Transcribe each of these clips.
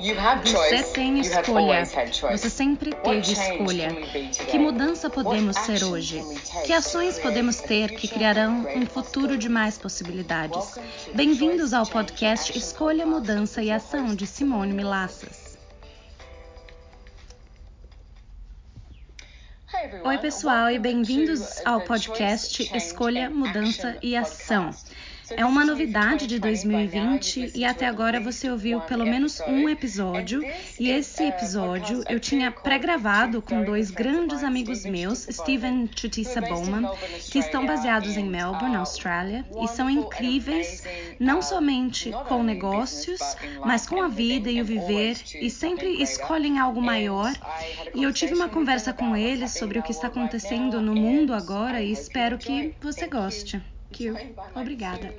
Você tem escolha. Você sempre teve escolha. Que mudança podemos ser hoje? Que ações podemos ter que criarão um futuro de mais possibilidades? Bem-vindos ao podcast Escolha, Mudança e Ação de Simone Milassas. Oi, pessoal, e bem-vindos ao podcast Escolha, Mudança e Ação. É uma novidade de 2020 e até agora você ouviu pelo menos um episódio. E esse episódio eu tinha pré-gravado com dois grandes amigos meus, Steven Chutisa Bowman, que estão baseados em Melbourne, Austrália, e são incríveis não somente com negócios, mas com a vida e o viver, e sempre escolhem algo maior. E eu tive uma conversa com eles sobre o que está acontecendo no mundo agora e espero que você goste. Q. Obrigada.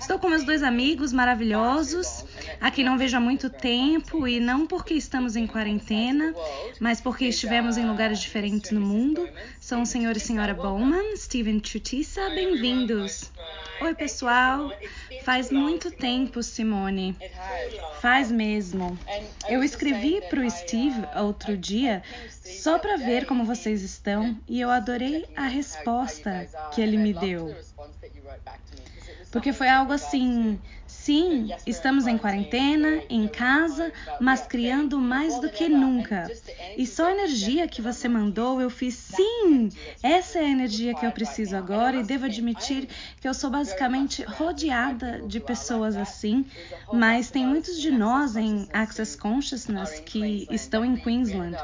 Estou com meus dois amigos maravilhosos, a quem não vejo há muito tempo, e não porque estamos em quarentena, mas porque estivemos em lugares diferentes no mundo. São o senhor e senhora Bowman, Steven Chutisa, bem-vindos. Oi, pessoal. Faz muito tempo, Simone. Faz mesmo. Eu escrevi para o Steve outro dia só para ver como vocês estão e eu adorei a resposta que ele me deu. Porque foi algo assim: sim, estamos em quarentena, em casa, mas criando mais do que nunca. E só a energia que você mandou, eu fiz sim, essa é a energia que eu preciso agora e devo admitir que eu sou basicamente rodeada de pessoas assim, mas tem muitos de nós em Access Consciousness que estão em Queensland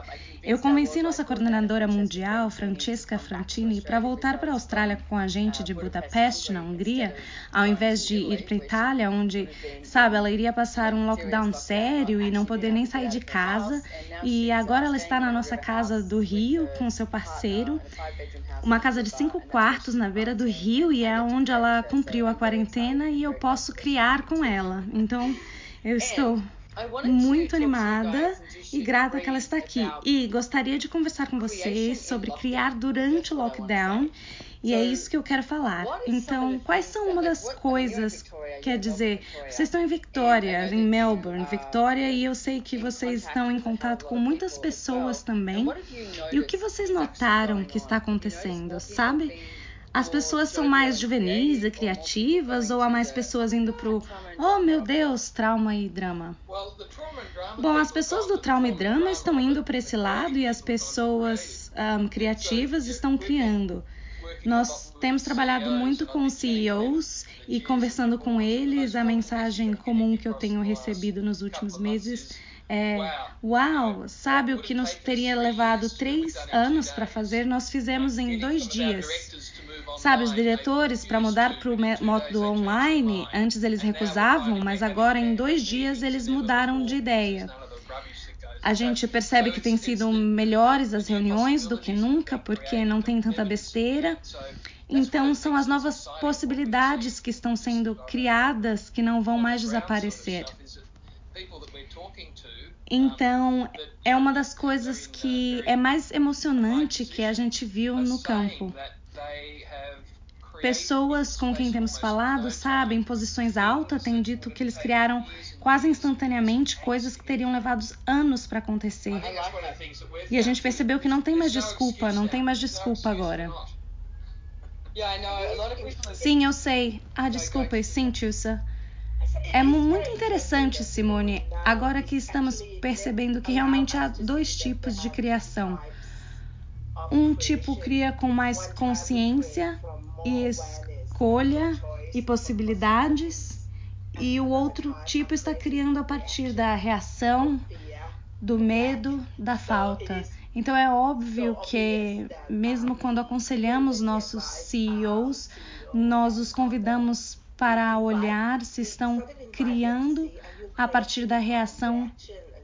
eu convenci nossa coordenadora mundial, Francesca Frantini, para voltar para a Austrália com a gente de Budapeste, na Hungria, ao invés de ir para a Itália, onde, sabe, ela iria passar um lockdown sério e não poder nem sair de casa. E agora ela está na nossa casa do Rio com seu parceiro, uma casa de cinco quartos na beira do rio e é onde ela cumpriu a quarentena e eu posso criar com ela. Então, eu estou muito animada e grata que ela está aqui. E gostaria de conversar com vocês sobre criar durante o lockdown. E é isso que eu quero falar. Então, quais são uma das coisas? Quer dizer, vocês estão em Victoria, em Melbourne, Victoria, e eu sei que vocês estão em contato com muitas pessoas também. E o que vocês notaram que está acontecendo, sabe? As pessoas são mais juvenis e criativas ou há mais pessoas indo pro oh meu Deus, trauma e drama? Bom, as pessoas do trauma e drama estão indo para esse lado e as pessoas um, criativas estão criando. Nós temos trabalhado muito com CEOs e conversando com eles, a mensagem comum que eu tenho recebido nos últimos meses é: Uau, sabe o que nos teria levado três anos para fazer? Nós fizemos em dois dias. Sabe, os diretores, para mudar para o método online, antes eles recusavam, mas agora em dois dias eles mudaram de ideia. A gente percebe que tem sido melhores as reuniões do que nunca, porque não tem tanta besteira. Então, são as novas possibilidades que estão sendo criadas que não vão mais desaparecer. Então, é uma das coisas que é mais emocionante que a gente viu no campo. Pessoas com quem temos falado, sabe, em posições altas, têm dito que eles criaram quase instantaneamente coisas que teriam levado anos para acontecer. E a gente percebeu que não tem mais desculpa, não tem mais desculpa agora. Sim, eu sei. Ah, desculpa, sim, Tilsa. É muito interessante, Simone, agora que estamos percebendo que realmente há dois tipos de criação. Um tipo cria com mais consciência e escolha e possibilidades, e o outro tipo está criando a partir da reação, do medo, da falta. Então é óbvio que, mesmo quando aconselhamos nossos CEOs, nós os convidamos para olhar se estão criando a partir da reação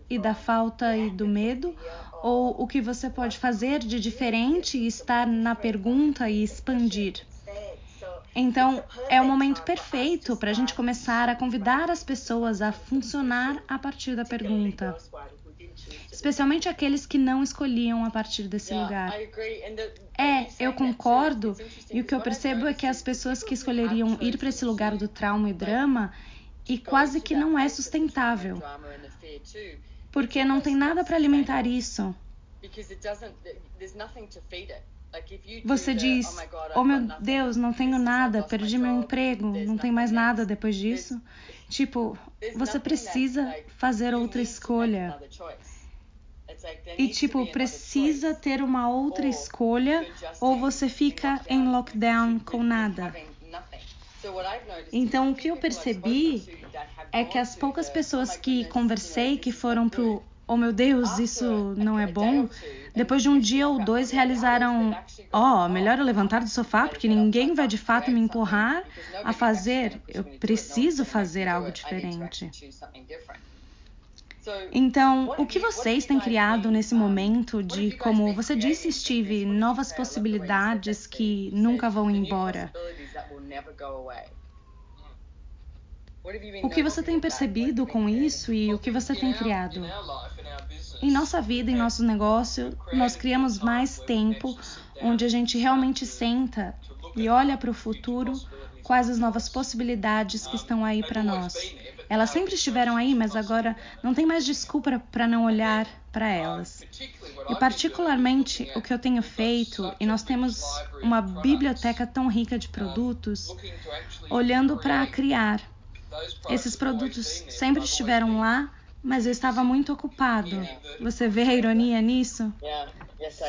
e da falta e do medo, ou o que você pode fazer de diferente e estar na pergunta e expandir. Então, é o momento perfeito para a gente começar a convidar as pessoas a funcionar a partir da pergunta. Especialmente aqueles que não escolhiam a partir desse lugar. É, eu concordo, e o que eu percebo é que as pessoas que escolheriam ir para esse lugar do trauma e drama e quase que não é sustentável, porque não tem nada para alimentar isso. Você diz: Oh meu Deus, não tenho nada, perdi meu emprego, não tem mais nada depois disso. Tipo, você precisa fazer outra escolha. E, tipo, precisa ter uma outra escolha ou você fica em lockdown com nada. Então, o que eu percebi é que as poucas pessoas que conversei que foram pro oh meu Deus, isso não é bom. Depois de um dia ou dois realizaram, ó, oh, melhor eu levantar do sofá porque ninguém vai de fato me empurrar a fazer. Eu preciso fazer algo diferente. Então, o que vocês têm criado nesse momento de, como você disse, Steve, novas possibilidades que nunca vão embora? O que você tem percebido com isso e o que você tem criado? Em nossa vida, em nosso negócio, nós criamos mais tempo onde a gente realmente senta e olha para o futuro, quais as novas possibilidades que estão aí para nós. Elas sempre estiveram aí, mas agora não tem mais desculpa para não olhar para elas. E particularmente o que eu tenho feito, e nós temos uma biblioteca tão rica de produtos, olhando para criar. Esses produtos sempre estiveram lá, mas eu estava muito ocupado. Você vê a ironia nisso?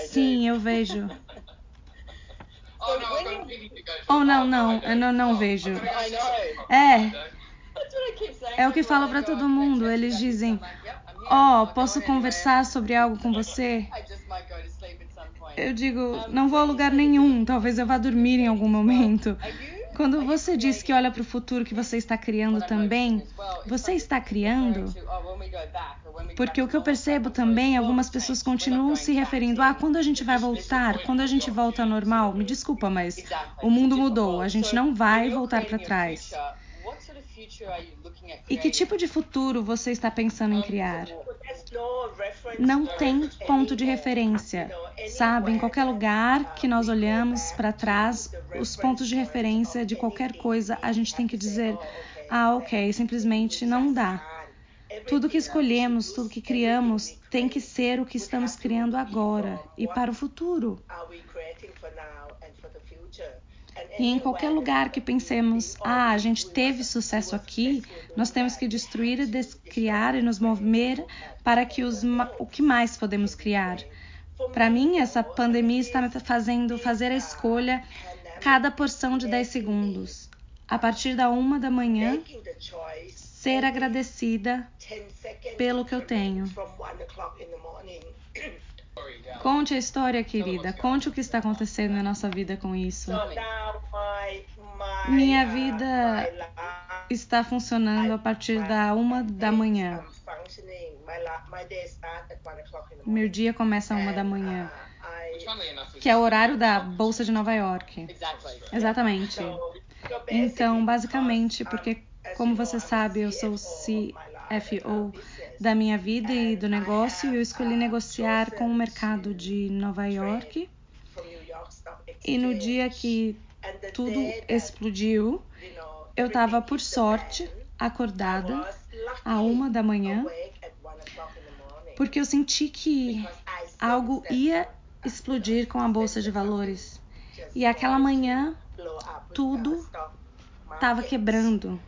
Sim, eu vejo. Oh, não, não, eu não, não vejo. É. É o que falo para todo mundo. Eles dizem: Ó, oh, posso conversar sobre algo com você? Eu digo: Não vou a lugar nenhum. Talvez eu vá dormir em algum momento. Quando você diz que olha para o futuro que você está criando também, você está criando? Porque o que eu percebo também, algumas pessoas continuam se referindo: ah, quando a gente vai voltar? Quando a gente volta ao normal? Me desculpa, mas o mundo mudou. A gente não vai voltar para trás. E que tipo de futuro você está pensando em criar? Não tem ponto de referência. Sabe, em qualquer lugar que nós olhamos para trás, os pontos de referência de qualquer coisa, a gente tem que dizer: ah, ok, simplesmente não dá. Tudo que escolhemos, tudo que criamos, tem que ser o que estamos criando agora e para o futuro. E em qualquer lugar que pensemos, ah, a gente teve sucesso aqui, nós temos que destruir e descriar e nos mover para que os, o que mais podemos criar. Para mim, essa pandemia está me fazendo fazer a escolha cada porção de 10 segundos. A partir da uma da manhã, ser agradecida pelo que eu tenho. Conte a história, querida. Conte o que está acontecendo na nossa vida com isso. Minha vida está funcionando a partir da uma da manhã. Meu dia começa a uma da manhã, que é o horário da Bolsa de Nova York. Exatamente. Então, basicamente, porque, como você sabe, eu sou CFO da minha vida e do negócio, eu escolhi negociar com o mercado de Nova York. E no dia que tudo explodiu, eu estava, por sorte, acordada a uma da manhã, porque eu senti que algo ia explodir com a bolsa de valores. E aquela manhã, tudo estava quebrando.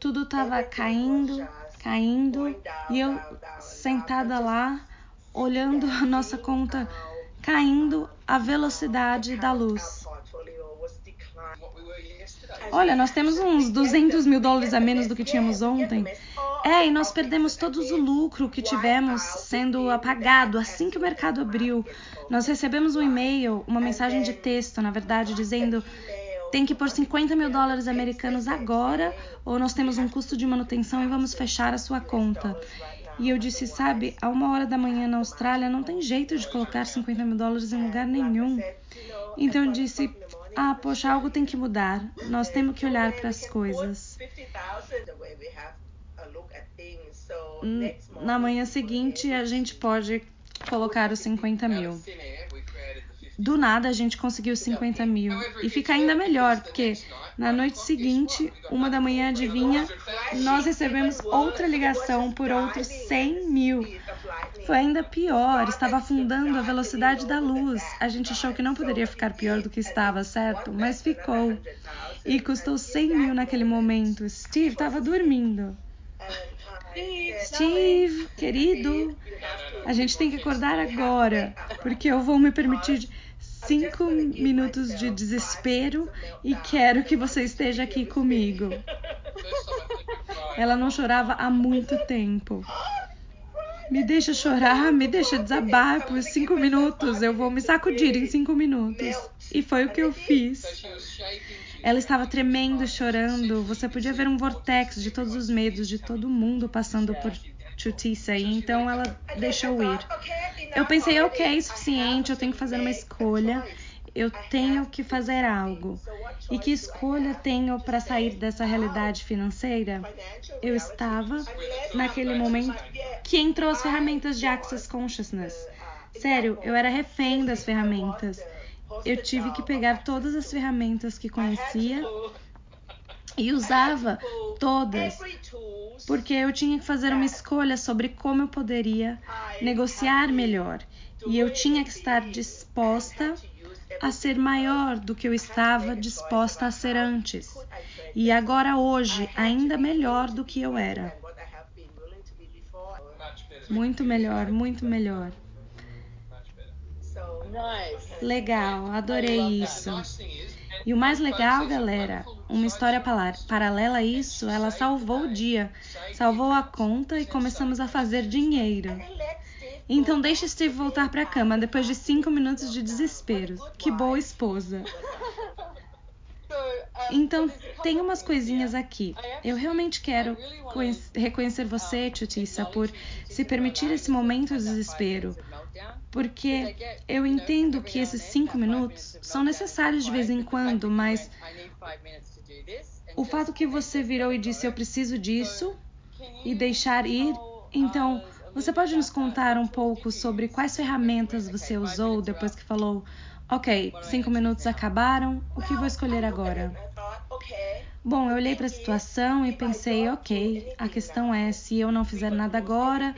Tudo estava caindo, caindo, e eu sentada lá, olhando a nossa conta caindo à velocidade da luz. Olha, nós temos uns 200 mil dólares a menos do que tínhamos ontem. É, e nós perdemos todo o lucro que tivemos sendo apagado assim que o mercado abriu. Nós recebemos um e-mail, uma mensagem de texto, na verdade, dizendo tem que pôr 50 mil dólares americanos agora, ou nós temos um custo de manutenção e vamos fechar a sua conta. E eu disse, sabe, a uma hora da manhã na Austrália não tem jeito de colocar 50 mil dólares em lugar nenhum. Então eu disse, ah, poxa, algo tem que mudar. Nós temos que olhar para as coisas. Na manhã seguinte, a gente pode colocar os 50 mil. Do nada a gente conseguiu 50 mil. E fica ainda melhor, porque na noite seguinte, uma da manhã, adivinha, nós recebemos outra ligação por outros 100 mil. Foi ainda pior, estava afundando a velocidade da luz. A gente achou que não poderia ficar pior do que estava, certo? Mas ficou. E custou 100 mil naquele momento. Steve estava dormindo. Steve, querido, a gente tem que acordar agora, porque eu vou me permitir cinco minutos de desespero e quero que você esteja aqui comigo. Ela não chorava há muito tempo. Me deixa chorar, me deixa desabar por cinco minutos. Eu vou me sacudir em cinco minutos. E foi o que eu fiz. Ela estava tremendo, chorando. Você podia ver um vortex de todos os medos de todo mundo passando por Chutissa. E então ela deixou ir. Eu pensei, ok, é suficiente. Eu tenho que fazer uma escolha. Eu tenho que fazer algo. E que escolha tenho para sair dessa realidade financeira? Eu estava naquele momento que entrou as ferramentas de Access Consciousness. Sério, eu era refém das ferramentas eu tive que pegar todas as ferramentas que conhecia e usava todas, porque eu tinha que fazer uma escolha sobre como eu poderia negociar melhor. E eu tinha que estar disposta a ser maior do que eu estava disposta a ser antes. E agora, hoje, ainda melhor do que eu era. Muito melhor, muito melhor. Legal, adorei isso. E o mais legal, galera, uma história paralela a isso, ela salvou o dia, salvou a conta e começamos a fazer dinheiro. Então deixe Steve voltar para a cama depois de cinco minutos de desespero. Que boa esposa. Então, tem umas coisinhas aqui. Eu realmente quero reconhecer você, Tutissa, por se permitir esse momento de desespero. Porque eu entendo que esses cinco minutos são necessários de vez em quando, mas o fato que você virou e disse eu preciso disso e deixar ir, então você pode nos contar um pouco sobre quais ferramentas você usou depois que falou Ok, cinco minutos acabaram, o que vou escolher agora? Bom, eu olhei para a situação e pensei, ok, a questão é se eu não fizer nada agora,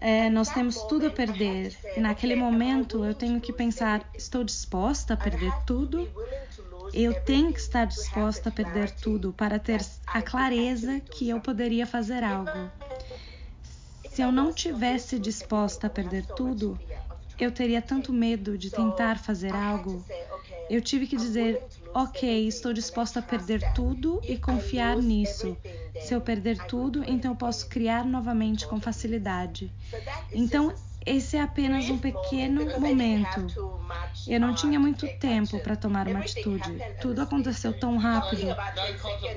é, nós temos tudo a perder. E naquele momento eu tenho que pensar, estou disposta a perder tudo? Eu tenho que estar disposta a perder tudo para ter a clareza que eu poderia fazer algo. Se eu não tivesse disposta a perder tudo, eu teria tanto medo de tentar fazer algo. Eu tive que dizer: ok, estou disposta a perder tudo e confiar nisso. Se eu perder tudo, então posso criar novamente com facilidade. Então, esse é apenas um pequeno momento. Eu não tinha muito tempo para tomar uma atitude. Tudo aconteceu tão rápido.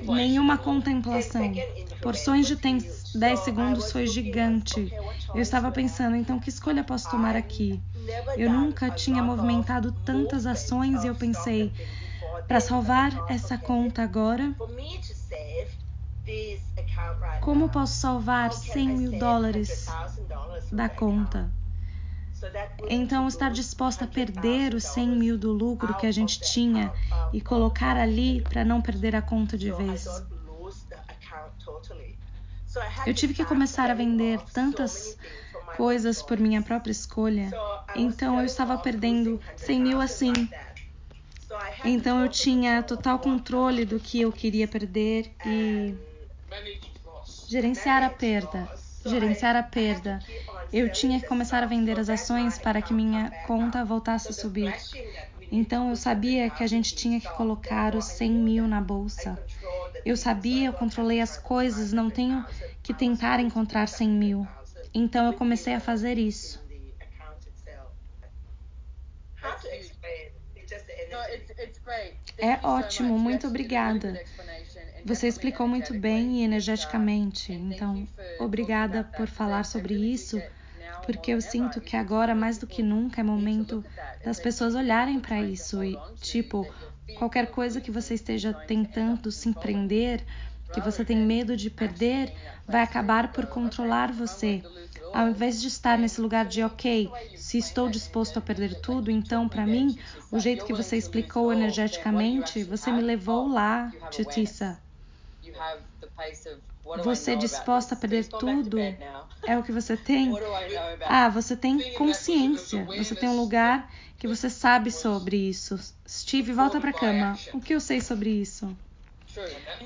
Nenhuma contemplação. Porções de 10 segundos foi gigante. Eu estava pensando, então que escolha posso tomar aqui? Eu nunca tinha movimentado tantas ações e eu pensei, para salvar essa conta agora, como posso salvar 100 mil dólares da conta? Então, estar disposta a perder os 100 mil do lucro que a gente tinha e colocar ali para não perder a conta de vez. Eu tive que começar a vender tantas coisas por minha própria escolha, então eu estava perdendo 100 mil assim. Então eu tinha total controle do que eu queria perder e gerenciar a perda. Gerenciar a perda. Eu tinha que começar a vender as ações para que minha conta voltasse a subir. Então eu sabia que a gente tinha que colocar os 100 mil na bolsa. Eu sabia, eu controlei as coisas, não tenho que tentar encontrar 100 mil. Então eu comecei a fazer isso. É ótimo, muito obrigada. Você explicou muito bem e energeticamente, então obrigada por falar sobre isso, porque eu sinto que agora mais do que nunca é momento das pessoas olharem para isso e, tipo, qualquer coisa que você esteja tentando se empreender, que você tem medo de perder vai acabar por controlar você. Ao invés de estar nesse lugar de, ok, se estou disposto a perder tudo, então, para mim, o jeito que você explicou energeticamente, você me levou lá, Titissa. Você disposta a perder tudo? É o que você tem? Ah, você tem consciência. Você tem um lugar que você sabe sobre isso. Steve, volta para cama. O que eu sei sobre isso?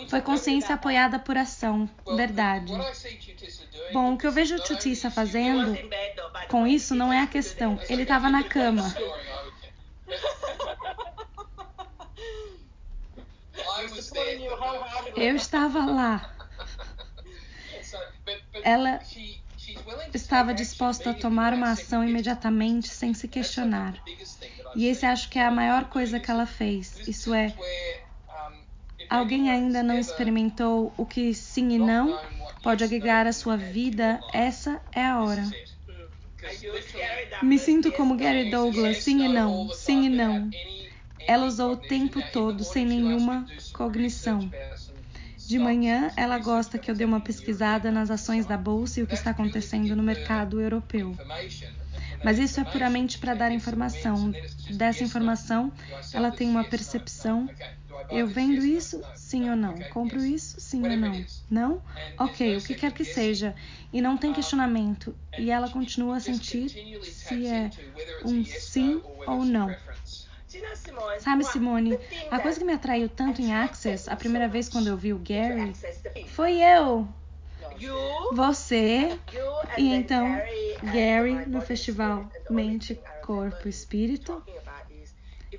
Foi consciência apoiada por ação, verdade. Bom, o que eu vejo o Tutissa fazendo com isso não é a questão. Ele estava na cama. Eu estava lá. Ela estava disposta a tomar uma ação imediatamente, sem se questionar. E esse acho que é a maior coisa que ela fez. Isso é, alguém ainda não experimentou o que sim e não pode agregar à sua vida? Essa é a hora. Me sinto como Gary Douglas, sim e não, sim e não. Ela usou o tempo todo sem nenhuma cognição. De manhã, ela gosta que eu dê uma pesquisada nas ações da bolsa e o que está acontecendo no mercado europeu. Mas isso é puramente para dar informação. Dessa informação, ela tem uma percepção. Eu vendo isso, sim ou não? Compro isso, sim ou não? Não? Ok, o que quer que seja. E não tem questionamento. E ela continua a sentir se é um sim ou não. Sabe, Simone, a coisa que me atraiu tanto em Access, a primeira vez quando eu vi o Gary, foi eu. Você e então Gary no festival Mente, Corpo, Espírito.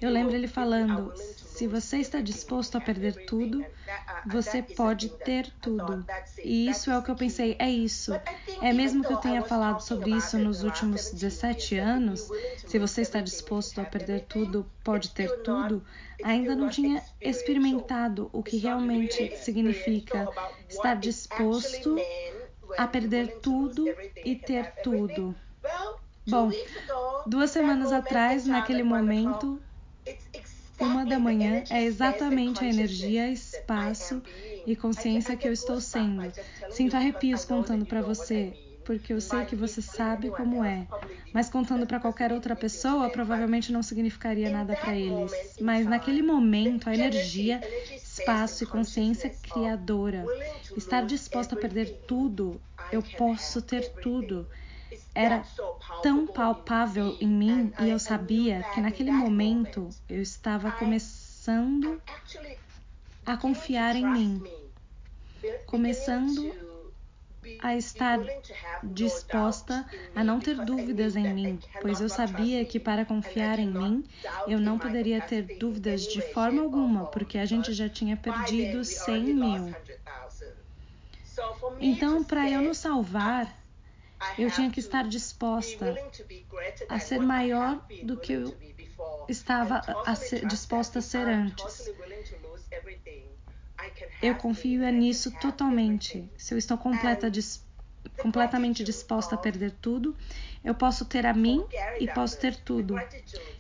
Eu lembro ele falando: se você está disposto a perder tudo, você pode ter tudo. E isso é o que eu pensei: é isso. É mesmo que eu tenha falado sobre isso nos últimos 17 anos, se você está disposto a perder tudo, pode ter tudo, ainda não tinha experimentado o que realmente significa estar disposto a perder tudo e ter tudo. Bom, duas semanas atrás, naquele momento, uma da manhã é exatamente a energia, espaço e consciência que eu estou sendo. Sinto arrepios contando para você, porque eu sei que você sabe como é. Mas contando para qualquer outra pessoa, provavelmente não significaria nada para eles. Mas naquele momento, a energia, espaço e consciência criadora, estar disposta a perder tudo, eu posso ter tudo era tão palpável em mim e eu sabia que naquele momento eu estava começando a confiar em mim, começando a estar disposta a não ter dúvidas em mim, pois eu sabia que para confiar em mim eu não poderia ter dúvidas de forma alguma, porque a gente já tinha perdido 100 mil. Então, para eu nos salvar, eu tinha que estar disposta a ser maior do que eu estava a ser, disposta a ser antes. Eu confio nisso totalmente. Se eu estou completa, dis, completamente disposta a perder tudo, eu posso ter a mim e posso ter tudo.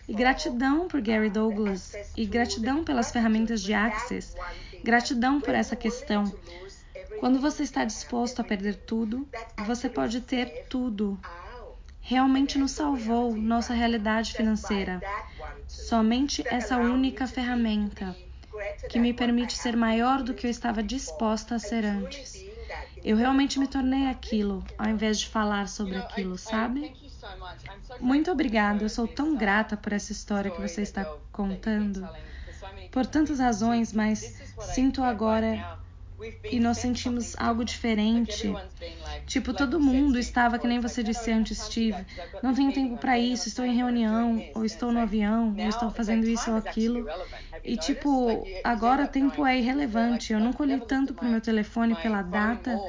E gratidão por Gary Douglas, e gratidão pelas ferramentas de Access, gratidão por essa questão. Quando você está disposto a perder tudo, você pode ter tudo. Realmente nos salvou nossa realidade financeira. Somente essa única ferramenta que me permite ser maior do que eu estava disposta a ser antes. Eu realmente me tornei aquilo, ao invés de falar sobre aquilo, sabe? Muito obrigada, eu sou tão grata por essa história que você está contando. Por tantas razões, mas sinto agora e nós sentimos algo diferente. Tipo, todo mundo estava, que nem você disse antes, Steve. Não tenho tempo para isso, estou em reunião, ou estou no avião, ou estou fazendo isso ou aquilo. E, tipo, agora o tempo é irrelevante. Eu nunca olhei tanto pro meu telefone pela data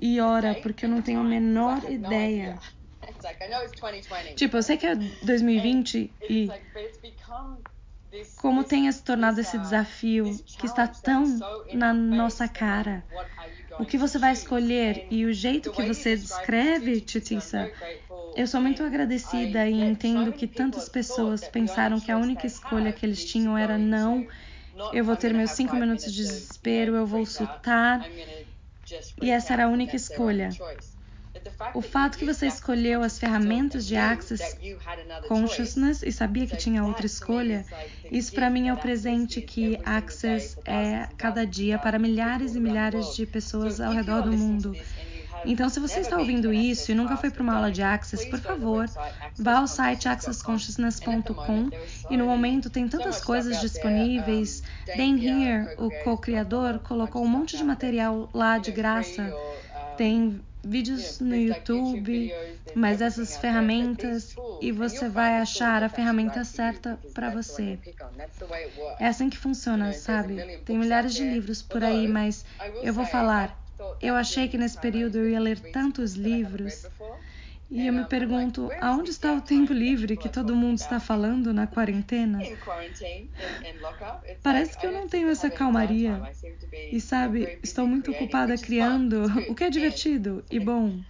e hora, porque eu não tenho a menor ideia. Tipo, eu sei que é 2020 e como tenha se tornado esse desafio que está tão na nossa cara? O que você vai escolher e o jeito que você descreve, Titissa? Eu sou muito agradecida e entendo que tantas pessoas pensaram que a única escolha que eles tinham era não eu vou ter meus cinco minutos de desespero, eu vou surtar. E essa era a única escolha. O fato que você escolheu as ferramentas de Access Consciousness e sabia que tinha outra escolha, isso para mim é o presente que Access é cada dia para milhares e milhares de pessoas ao redor do mundo. Então, se você está ouvindo isso e nunca foi para uma aula de Access, por favor, vá ao site accessconsciousness.com e no momento tem tantas coisas disponíveis. Dan Here, o co-criador, colocou um monte de material lá de graça. Tem vídeos no YouTube, mas essas ferramentas e você vai achar a ferramenta certa para você. É assim que funciona, sabe? Tem milhares de livros por aí, mas eu vou falar. Eu achei que nesse período eu ia ler tantos livros. E eu me pergunto, aonde está o tempo livre que todo mundo está falando na quarentena? Parece que eu não tenho essa calmaria. E sabe, estou muito ocupada criando, o que é divertido e bom.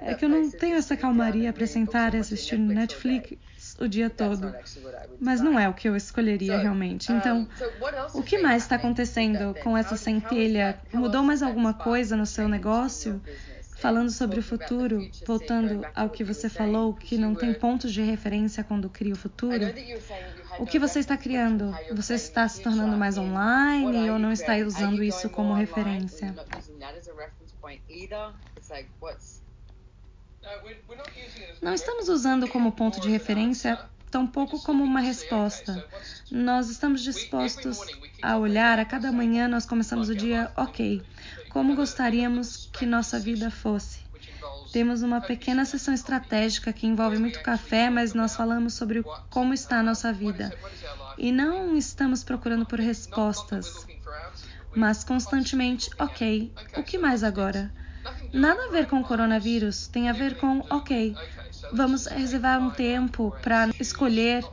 É que eu não tenho essa calmaria para sentar e assistir Netflix o dia todo. Mas não é o que eu escolheria realmente. Então, o que mais está acontecendo com essa centelha? Mudou mais alguma coisa no seu negócio? Falando sobre o futuro, voltando ao que você falou, que não tem pontos de referência quando cria o futuro, o que você está criando? Você está se tornando mais online ou não está usando isso como referência? Não estamos usando como ponto de referência, tampouco como uma resposta. Nós estamos dispostos a olhar a cada manhã, nós começamos o dia, ok, como gostaríamos que nossa vida fosse. Temos uma pequena sessão estratégica que envolve muito café, mas nós falamos sobre como está a nossa vida. E não estamos procurando por respostas, mas constantemente, ok, o que mais agora? Nada a ver com o coronavírus, tem a ver com, ok, vamos reservar um tempo para escolher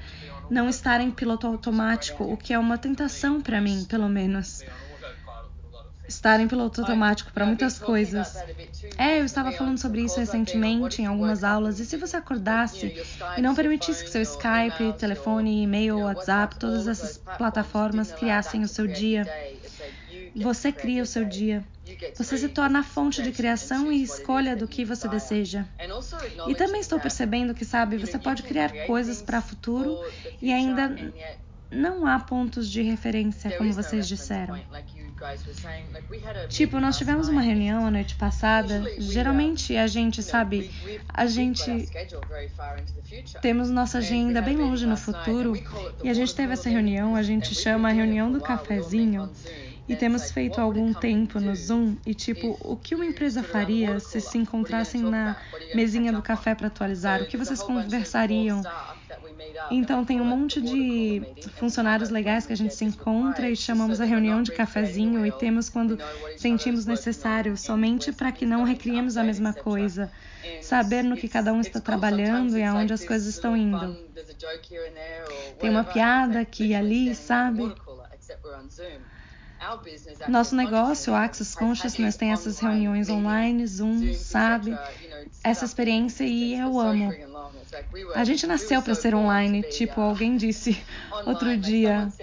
não estar em piloto automático, o que é uma tentação para mim, pelo menos estar em piloto automático para muitas coisas. É, eu estava falando sobre isso recentemente em algumas aulas. E se você acordasse e não permitisse que seu Skype, telefone, e-mail, WhatsApp, todas essas plataformas criassem o seu dia? Você cria o seu dia. Você se torna a fonte de criação e escolha do que você deseja. E também estou percebendo que, sabe, você pode criar coisas para o futuro e ainda não há pontos de referência, como vocês disseram. Tipo, nós tivemos uma reunião a noite passada. Geralmente a gente, sabe, a gente temos nossa agenda bem longe no futuro e a gente teve essa reunião, a gente chama a reunião do cafezinho e temos feito algum tempo no Zoom? E tipo, o que uma empresa faria se se encontrassem na mesinha do café para atualizar? O que vocês conversariam? Então tem um monte de funcionários legais que a gente se encontra e chamamos a reunião de cafezinho e temos quando sentimos necessário, somente para que não recriemos a mesma coisa. Saber no que cada um está trabalhando e aonde as coisas estão indo. Tem uma piada aqui e ali, sabe? Nosso negócio, Access Consciousness, tem essas reuniões online, Zoom, sabe? Essa experiência e eu amo. A gente nasceu para ser online, tipo alguém disse outro dia.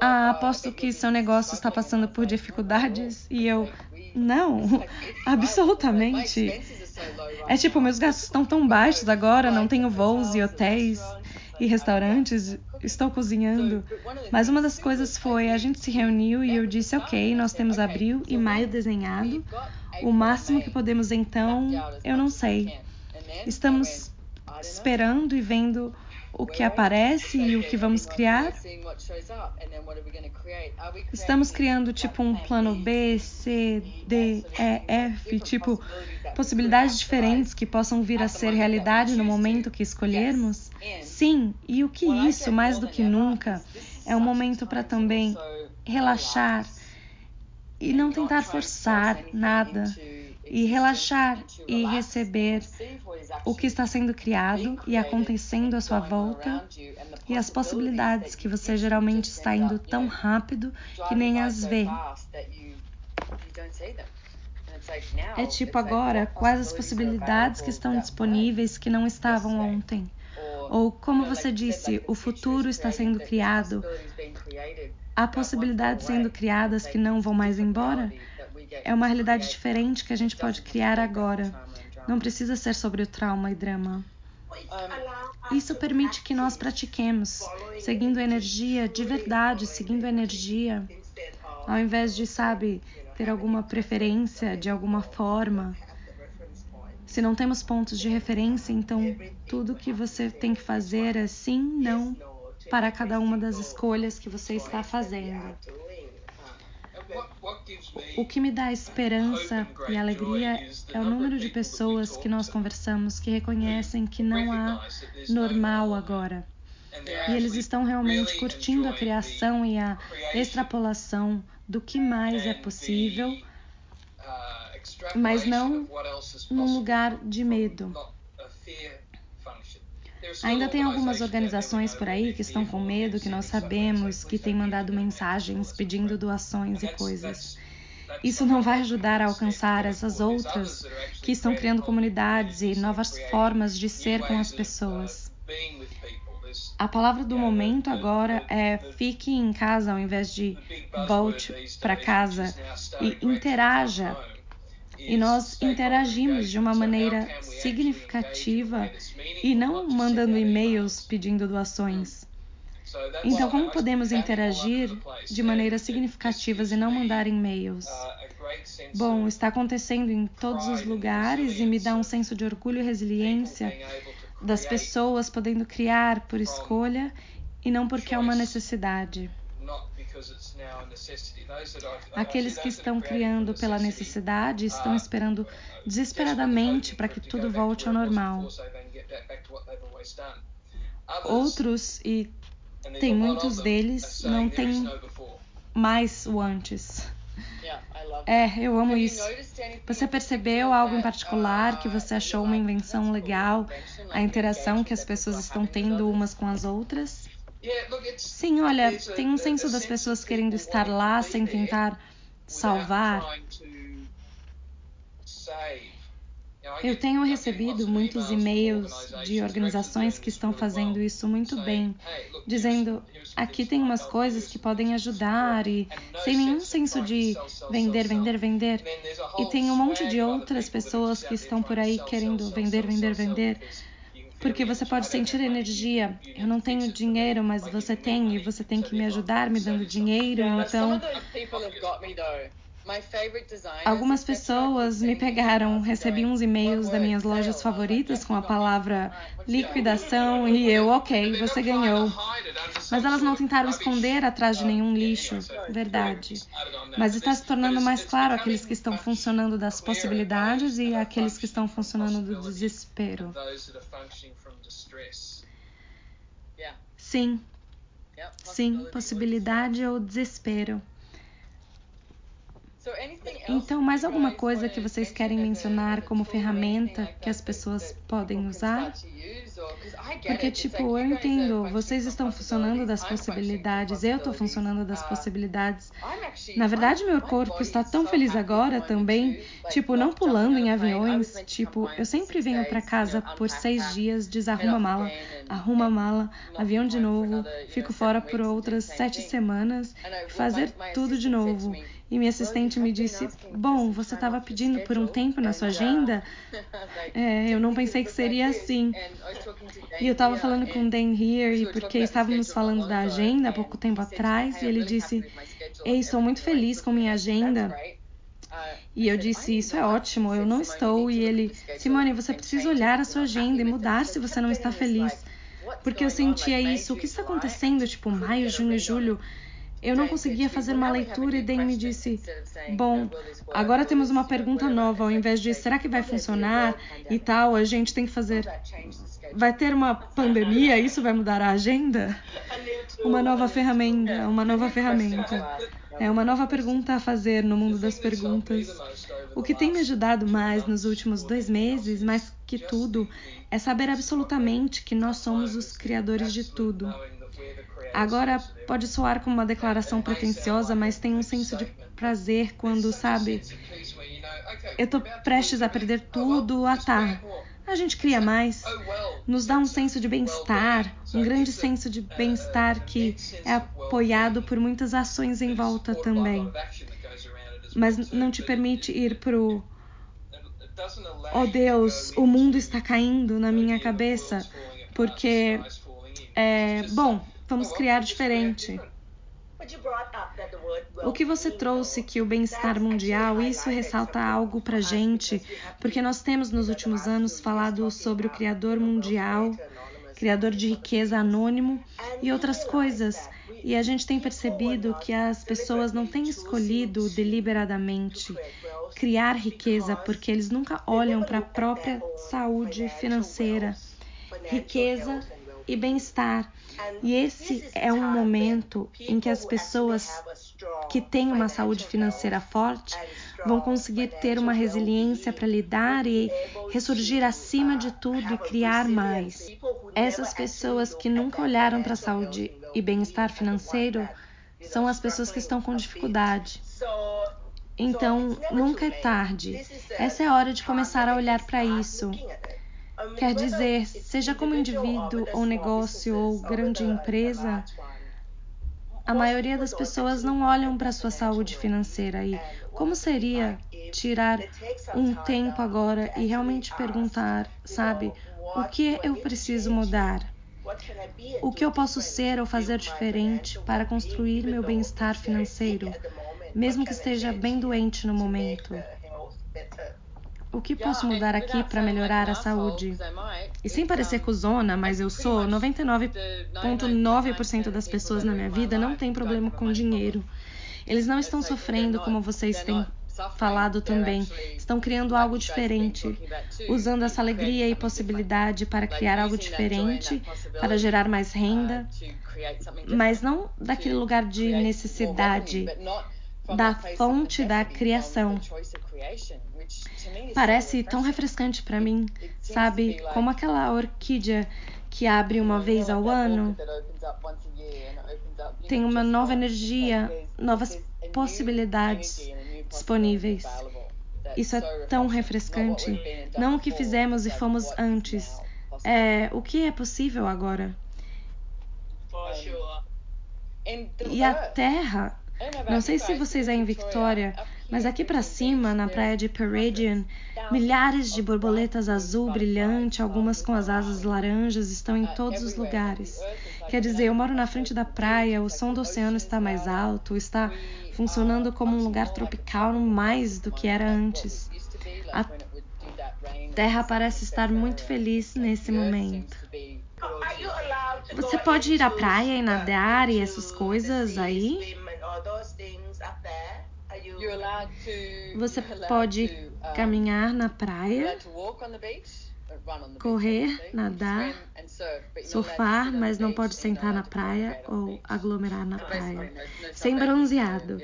Ah, aposto que seu negócio está passando por dificuldades e eu. Não, absolutamente. É tipo, meus gastos estão tão baixos agora, não tenho voos e hotéis e restaurantes, estou cozinhando. Mas uma das coisas foi, a gente se reuniu e eu disse, ok, nós temos abril e maio desenhado. O máximo que podemos então, eu não sei. Estamos esperando e vendo o que aparece e o que vamos criar. Estamos criando tipo um plano B, C, D, E, F, tipo possibilidades diferentes que possam vir a ser realidade no momento que escolhermos? Sim, e o que isso, mais do que nunca, é um momento para também relaxar e não tentar forçar nada e relaxar e receber o que está sendo criado e acontecendo à sua volta e as possibilidades que você geralmente está indo tão rápido que nem as vê. É tipo agora, quais as possibilidades que estão disponíveis que não estavam ontem? Ou, como você disse, o futuro está sendo criado. Há possibilidades sendo criadas que não vão mais embora? É uma realidade diferente que a gente pode criar agora. Não precisa ser sobre o trauma e drama. Isso permite que nós pratiquemos, seguindo a energia de verdade, seguindo a energia, ao invés de, sabe, ter alguma preferência de alguma forma. Se não temos pontos de referência, então tudo que você tem que fazer é sim, não para cada uma das escolhas que você está fazendo. O que me dá esperança e alegria é o número de pessoas que nós conversamos que reconhecem que não há normal agora. E eles estão realmente curtindo a criação e a extrapolação do que mais é possível, mas não num lugar de medo. Ainda tem algumas organizações por aí que estão com medo, que nós sabemos, que têm mandado mensagens pedindo doações e coisas. Isso não vai ajudar a alcançar essas outras que estão criando comunidades e novas formas de ser com as pessoas. A palavra do momento agora é fique em casa ao invés de volte para casa e interaja e nós interagimos de uma maneira significativa e não mandando e-mails pedindo doações. Então, como podemos interagir de maneiras significativas e não mandar e-mails? Bom, está acontecendo em todos os lugares e me dá um senso de orgulho e resiliência das pessoas podendo criar por escolha e não porque é uma necessidade. Aqueles que estão criando pela necessidade estão esperando desesperadamente para que tudo volte ao normal. Outros, e tem muitos deles, não têm mais o antes. É, eu amo isso. Você percebeu algo em particular que você achou uma invenção legal? A interação que as pessoas estão tendo umas com as outras? Sim, olha, tem um senso das pessoas querendo estar lá sem tentar salvar. Eu tenho recebido muitos e-mails de organizações que estão fazendo isso muito bem, dizendo aqui tem umas coisas que podem ajudar e sem nenhum senso de vender, vender, vender. E tem um monte de outras pessoas que estão por aí querendo vender, vender, vender. Porque você pode sentir energia. Eu não tenho dinheiro, mas você tem e você tem que me ajudar me dando dinheiro. Então, Algumas pessoas me pegaram, recebi uns e-mails das minhas lojas favoritas com a palavra liquidação e eu, ok, você ganhou. Mas elas não tentaram esconder atrás de nenhum lixo, verdade. Mas está se tornando mais claro aqueles que estão funcionando das possibilidades e aqueles que estão funcionando do desespero. Sim, sim, possibilidade ou desespero. Então, mais alguma coisa que vocês querem mencionar como ferramenta que as pessoas podem usar? Porque, tipo, eu entendo, vocês estão funcionando das possibilidades, eu estou funcionando das possibilidades. Na verdade, meu corpo está tão feliz agora também, tipo, não pulando em aviões. Tipo, eu sempre venho para casa por seis dias, desarruma a mala, arruma a mala, avião de novo, fico fora por outras sete semanas, fazer tudo de novo. E minha assistente me disse: Bom, você estava pedindo por um tempo na sua agenda? É, eu não pensei que seria assim. E eu estava falando com o Dan Here, porque estávamos falando da agenda há pouco tempo atrás, e ele disse: Ei, estou muito feliz com minha agenda. E eu disse: Isso é ótimo, eu não estou. E ele: Simone, você precisa olhar a sua agenda e mudar se você não está feliz. Porque eu sentia isso. O que está acontecendo? Tipo, maio, junho e julho. Eu não conseguia fazer uma leitura e Dan me disse: Bom, agora temos uma pergunta nova. Ao invés de será que vai funcionar e tal, a gente tem que fazer. Vai ter uma pandemia? Isso vai mudar a agenda? Uma nova ferramenta, uma nova ferramenta. É uma nova pergunta a fazer no mundo das perguntas. O que tem me ajudado mais nos últimos dois meses, mais que tudo, é saber absolutamente que nós somos os criadores de tudo. Agora pode soar como uma declaração pretensiosa, mas tem um senso de prazer quando, sabe, eu tô prestes a perder tudo, ah tá. A gente cria mais. nos dá um senso de bem-estar, um grande senso de bem-estar que é apoiado por muitas ações em volta também. Mas não te permite ir pro oh Deus, o mundo está caindo na minha cabeça, porque é, bom, vamos criar diferente. O que você trouxe que o bem-estar mundial, isso ressalta algo para gente, porque nós temos nos últimos anos falado sobre o Criador mundial, Criador de riqueza anônimo e outras coisas. E a gente tem percebido que as pessoas não têm escolhido deliberadamente criar riqueza porque eles nunca olham para a própria saúde financeira, riqueza e bem-estar. E esse é um momento em que as pessoas que têm uma saúde financeira forte vão conseguir ter uma resiliência para lidar e ressurgir acima de tudo e criar mais. Essas pessoas que nunca olharam para a saúde e bem-estar financeiro são as pessoas que estão com dificuldade. Então, nunca é tarde. Essa é a hora de começar a olhar para isso. Quer dizer, seja como indivíduo ou negócio ou grande empresa, a maioria das pessoas não olham para sua saúde financeira e como seria tirar um tempo agora e realmente perguntar, sabe, o que eu preciso mudar? O que eu posso ser ou fazer diferente para construir meu bem-estar financeiro, mesmo que esteja bem doente no momento? O que posso mudar aqui para melhorar a saúde? E sem parecer cuzona, mas eu sou, 99,9% das pessoas na minha vida não tem problema com dinheiro. Eles não estão sofrendo como vocês têm falado também. Estão criando algo diferente, usando essa alegria e possibilidade para criar algo diferente, para gerar mais renda, mas não daquele lugar de necessidade, da fonte da criação. Parece tão refrescante para mim, sabe? Como aquela orquídea que abre uma vez ao ano. Tem uma nova energia, novas possibilidades disponíveis. Isso é tão refrescante. Não o que fizemos e fomos antes. É o que é possível agora. E a Terra não sei se vocês aí em Victoria, mas aqui para cima, na praia de Peridian, milhares de borboletas azul brilhante, algumas com as asas laranjas, estão em todos os lugares. Quer dizer, eu moro na frente da praia, o som do oceano está mais alto, está funcionando como um lugar tropical mais do que era antes. A terra parece estar muito feliz nesse momento. Você pode ir à praia e nadar e essas coisas aí? Você pode caminhar na praia, correr, nadar, surfar, mas não pode sentar na praia ou aglomerar na praia. Sem bronzeado.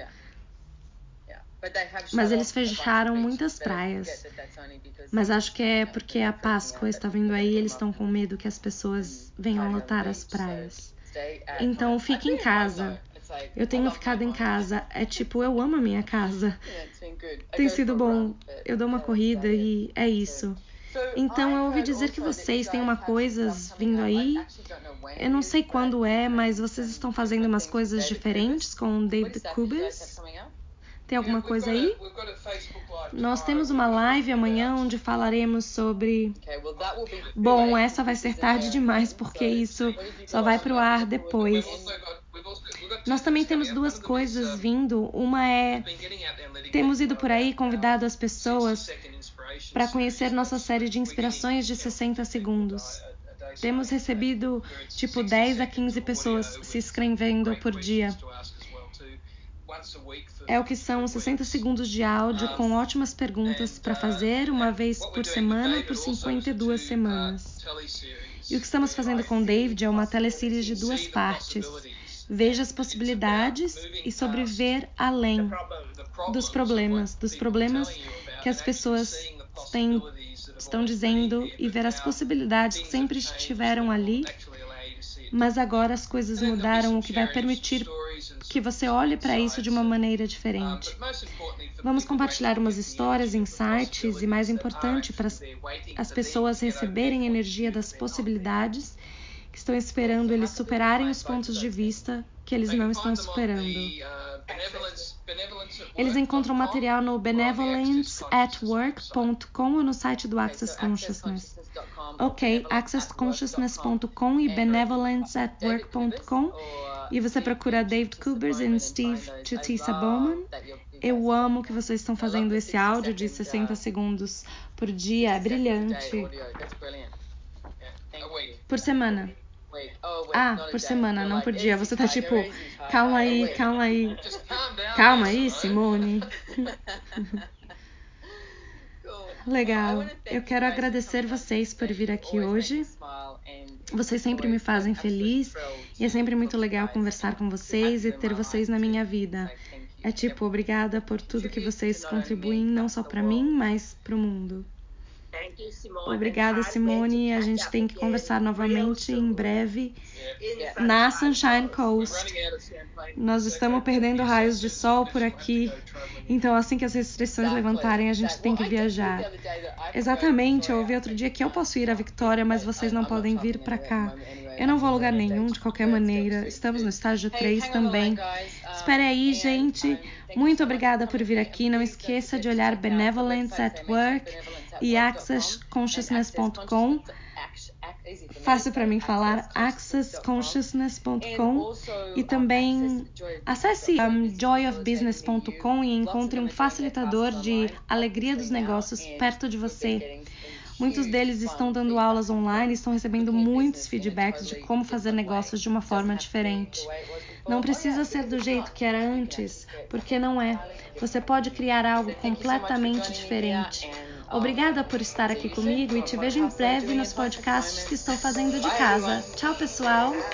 Mas eles fecharam muitas praias. Mas acho que é porque a Páscoa está vindo aí e eles estão com medo que as pessoas venham lotar as praias. Então fique em casa. Eu tenho ficado em casa. É tipo, eu amo a minha casa. Tem sido bom. Eu dou uma corrida e é isso. Então eu ouvi dizer que vocês têm uma coisa vindo aí. Eu não sei quando é, mas vocês estão fazendo umas coisas diferentes com o David Cubas. Tem alguma coisa aí? Nós temos uma live amanhã onde falaremos sobre. Bom, essa vai ser tarde demais porque isso só vai para o ar depois. Nós também temos duas coisas vindo. Uma é temos ido por aí convidado as pessoas para conhecer nossa série de inspirações de 60 segundos. Temos recebido tipo 10 a 15 pessoas se inscrevendo por dia. É o que são 60 segundos de áudio com ótimas perguntas para fazer uma vez por semana por 52 semanas. E o que estamos fazendo com David é uma teleseries de duas partes. Veja as possibilidades e sobreviver além dos problemas, dos problemas que as pessoas têm, estão dizendo e ver as possibilidades que sempre estiveram ali mas agora as coisas mudaram, o que vai permitir que você olhe para isso de uma maneira diferente. Vamos compartilhar umas histórias, insights e, mais importante, para as pessoas receberem energia das possibilidades que estão esperando eles superarem os pontos de vista que eles não estão superando. Eles encontram material no benevolenceatwork.com ou no site do Access Consciousness. Ok, accessconsciousness.com e benevolenceatwork.com. E você procura David Kubers e Steve Tutisa Bowman. Eu amo que vocês estão fazendo esse áudio de 60 segundos por dia. É brilhante. Por semana. Ah, por semana, não por dia. Você tá tipo, calma aí, calma aí. Calma aí, Simone. Legal. Eu quero agradecer vocês por vir aqui hoje. Vocês sempre me fazem feliz e é sempre muito legal conversar com vocês e ter vocês na minha vida. É tipo, obrigada por tudo que vocês contribuem não só para mim, mas para o mundo. Obrigada, Simone. A gente tem que conversar novamente em breve na Sunshine Coast. Nós estamos perdendo raios de sol por aqui. Então, assim que as restrições levantarem, a gente tem que viajar. Exatamente. Eu ouvi outro dia que eu posso ir à Victoria, mas vocês não podem vir para cá. Eu não vou a lugar nenhum, de qualquer maneira. Estamos no estágio 3 também. Espere aí, gente. Muito obrigada por vir aqui. Não esqueça de olhar Benevolence at Work e accessconsciousness.com. Fácil para mim falar, accessconsciousness.com e também acesse um, joyofbusiness.com e encontre um facilitador de alegria dos negócios perto de você. Muitos deles estão dando aulas online e estão recebendo muitos feedbacks de como fazer negócios de uma forma diferente. Não precisa ser do jeito que era antes, porque não é. Você pode criar algo completamente diferente. Obrigada por estar aqui comigo e te vejo em breve nos podcasts que estou fazendo de casa. Tchau, pessoal!